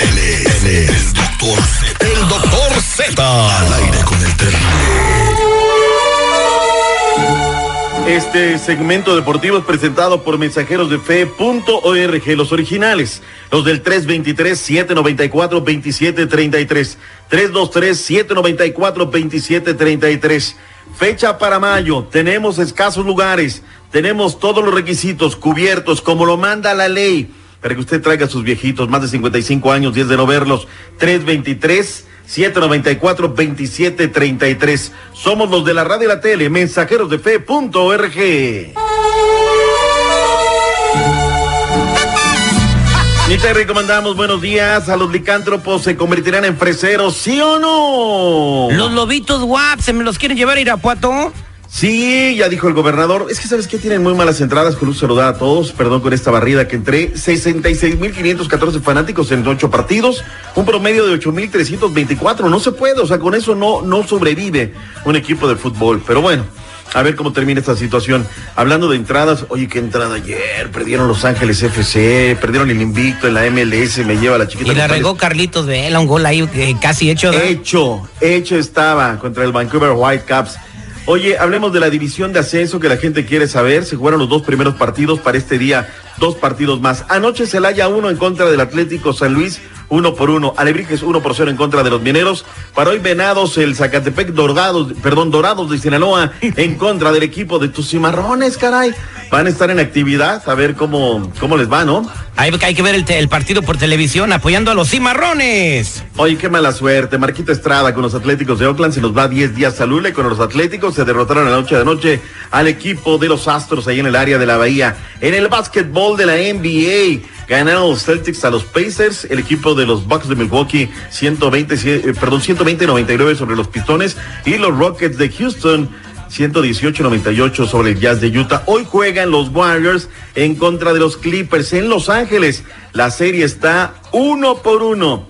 Él es, doctor Z. El doctor Z. Al aire con el terrible. Este segmento deportivo es presentado por mensajeros de fe.org, los originales, los del 323-794-2733, 323-794-2733. Fecha para mayo, tenemos escasos lugares, tenemos todos los requisitos cubiertos como lo manda la ley, para que usted traiga a sus viejitos, más de 55 años, 10 de no verlos, 323 794-2733. Somos los de la radio y la tele, mensajeros de fe.org. Ni te recomendamos buenos días. A los licántropos se convertirán en freseros, ¿sí o no? Los lobitos guap, ¿se me los quieren llevar a Irapuato? Sí, ya dijo el gobernador. Es que sabes que tienen muy malas entradas. Con se lo da a todos. Perdón con esta barrida que entré. 66.514 fanáticos en ocho partidos. Un promedio de 8.324. No se puede. O sea, con eso no, no sobrevive un equipo de fútbol. Pero bueno. A ver cómo termina esta situación. Hablando de entradas, oye, qué entrada ayer. Perdieron Los Ángeles FC, perdieron el invicto en la MLS, me lleva la chiquita. Y la regó Carlitos Vela, un gol ahí eh, casi hecho. Hecho, hecho estaba contra el Vancouver Whitecaps. Oye, hablemos de la división de ascenso que la gente quiere saber. Se jugaron los dos primeros partidos para este día, dos partidos más. Anoche Celaya uno en contra del Atlético San Luis, uno por uno. Alebrijes uno por cero en contra de los mineros. Para hoy Venados, el Zacatepec Dorados, perdón, Dorados de Sinaloa en contra del equipo de tus cimarrones, caray. Van a estar en actividad, a ver cómo, cómo les va, ¿no? Hay, hay que ver el, te- el partido por televisión apoyando a los cimarrones. Oye, qué mala suerte. Marquita Estrada con los Atléticos de Oakland se nos va 10 días a Lule con los Atléticos. Se derrotaron la noche de anoche al equipo de los Astros ahí en el área de la Bahía. En el básquetbol de la NBA ganaron los Celtics a los Pacers. El equipo de los Bucks de Milwaukee 120, eh, perdón, 120-99 sobre los Pistones. Y los Rockets de Houston 118-98 sobre el Jazz de Utah. Hoy juegan los Warriors en contra de los Clippers en Los Ángeles. La serie está uno por uno.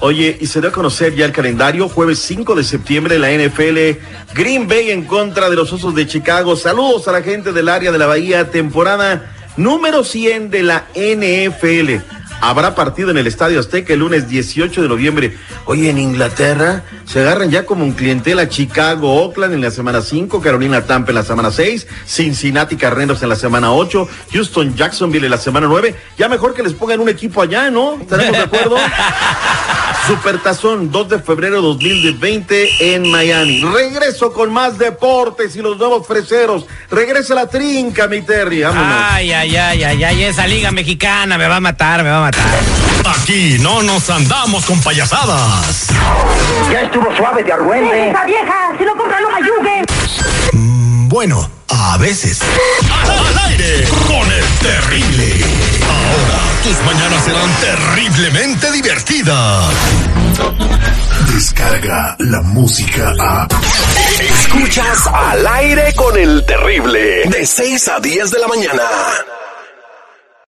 Oye, y se da a conocer ya el calendario, jueves 5 de septiembre, la NFL, Green Bay en contra de los Osos de Chicago. Saludos a la gente del área de la Bahía, temporada número 100 de la NFL. Habrá partido en el Estadio Azteca el lunes 18 de noviembre. Oye, en Inglaterra se agarran ya como un clientela Chicago, Oakland en la semana 5, Carolina Tampa en la semana 6, Cincinnati Carneros en la semana 8, Houston Jacksonville en la semana 9. Ya mejor que les pongan un equipo allá, ¿no? ¿Estaremos de acuerdo? Supertazón, 2 de febrero 2020 en Miami. Regreso con más deportes y los nuevos freseros. Regresa la trinca, mi Terry. Vámonos. Ay, ay, ay, ay, ay, esa liga mexicana me va a matar, me va a matar. Aquí no nos andamos con payasadas. Ya estuvo suave de argüente. ¡Esa vieja! ¡Si no compra, no me ayude! Mm, Bueno, a veces. Al aire con el terrible. Ahora tus mañanas serán terriblemente divertidas. Descarga la música a. Escuchas al aire con el terrible. De 6 a 10 de la mañana.